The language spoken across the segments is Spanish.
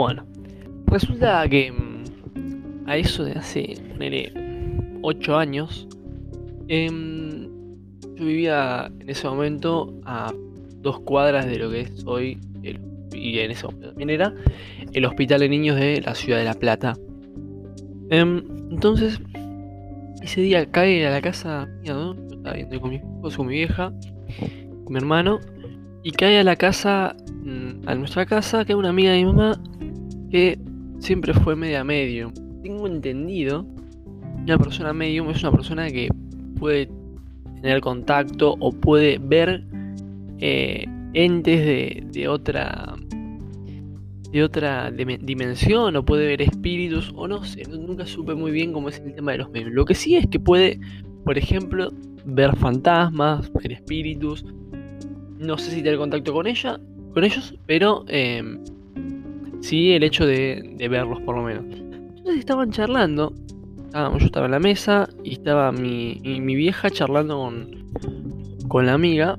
Bueno, resulta que mm, a eso de hace, ponele, 8 años, em, yo vivía en ese momento a dos cuadras de lo que es hoy, el, y en ese momento también era, el Hospital de Niños de la Ciudad de La Plata. Em, entonces, ese día cae a la casa mía, ¿no? Yo estaba viendo con mi esposo, con mi vieja, con mi hermano, y cae a la casa, mm, a nuestra casa, que una amiga de mi mamá, que siempre fue media medio. Tengo entendido, una persona medium es una persona que puede tener contacto o puede ver eh, entes de, de otra de otra dimensión o puede ver espíritus o no sé, nunca supe muy bien cómo es el tema de los medios. Lo que sí es que puede, por ejemplo, ver fantasmas, ver espíritus. No sé si tener contacto con ella, con ellos, pero em, sí el hecho de, verlos por lo menos. Entonces estaban charlando, yo estaba en la mesa y estaba mi, mi vieja charlando con, con la amiga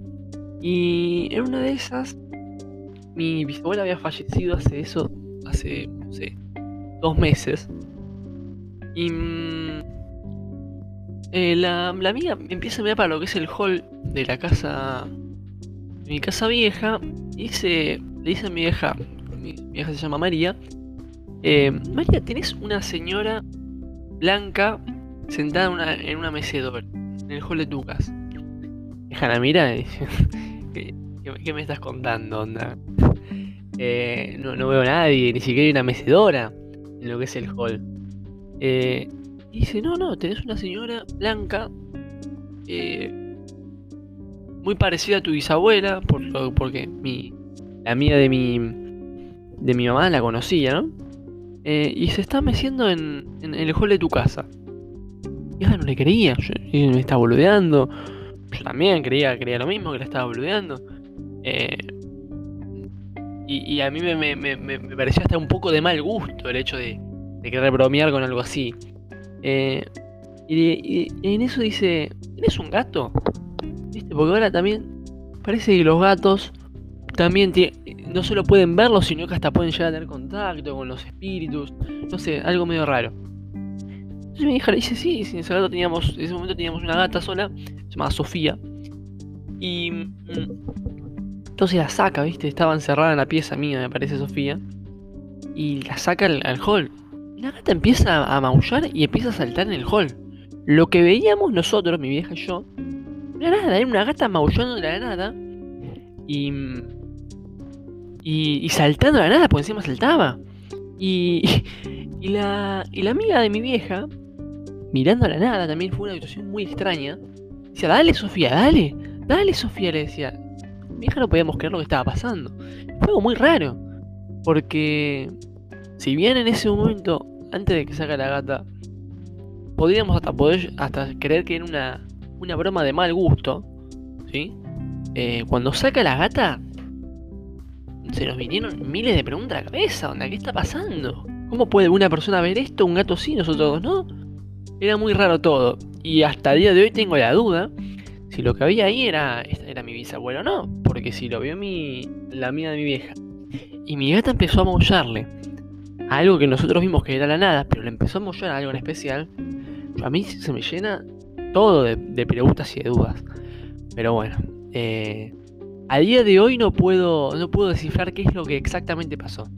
y en una de esas mi bisabuela había fallecido hace eso, hace, no sé, dos meses. Y mm, eh, la, la, amiga empieza a mirar para lo que es el hall de la casa, de mi casa vieja, y dice, le dice a mi vieja, mi, vieja se llama María, eh, María, tenés una señora blanca sentada en una, en una mecedora, en el hall de tu casa. Deja mira dice, ¿qué, me estás contando, onda? Eh, no, veo a nadie, ni siquiera hay una mecedora en lo que es el hall. Eh, dice, no, no, tenés una señora blanca, muy parecida a tu bisabuela, por, porque mi, la amiga de mi, de mi mamá la conocía, ¿no? y se está meciendo en, el hall de tu casa. Y no le creía, me estaba boludeando. Yo también creía, creía lo mismo, que le estaba boludeando. Eh, y, a mí me, pareció hasta un poco de mal gusto el hecho de, querer bromear con algo así. Eh, y, en eso dice, ¿tienes un gato? ¿Viste? Porque ahora también parece que los gatos también no solo pueden verlos, sino que hasta pueden llegar a tener contacto con los espíritus. No sé, algo medio raro. Entonces mi hija le dice, sí, en ese, gato teníamos, en ese momento teníamos una gata sola, se llamaba Sofía. Y mm, entonces la saca, ¿viste? Estaba encerrada en la pieza mía, me parece Sofía. Y la saca al, hall. La gata empieza a maullar y empieza a saltar en el hall. Lo que veíamos nosotros, mi vieja y yo, era nada, era una gata maullando de la nada. Y, y, saltando de la nada, porque encima saltaba. Y, y, la, y la amiga de mi vieja, mirando a la nada, también fue una situación muy extraña. Decía, dale Sofía, dale, dale Sofía, le decía mi hija no podíamos creer lo que estaba pasando. Fue algo muy raro. Porque si bien en ese momento, antes de que saca la gata, podríamos hasta poder hasta creer que era una, una broma de mal gusto, ¿sí? Eh, cuando saca la gata, se nos vinieron miles de preguntas a la cabeza. ¿Qué está pasando? ¿Cómo puede una persona ver esto, un gato sí, nosotros no? Era muy raro todo. Y hasta el día de hoy tengo la duda si lo que había ahí era, era mi bisabuelo o no, porque si lo vio mi, la amiga de mi vieja y mi gata empezó a maullarle algo que nosotros vimos que era la nada, pero le empezó a maullar a algo en especial, a mí se me llena todo de, preguntas y de dudas. Pero bueno, eh, a día de hoy no puedo, no puedo descifrar qué es lo que exactamente pasó.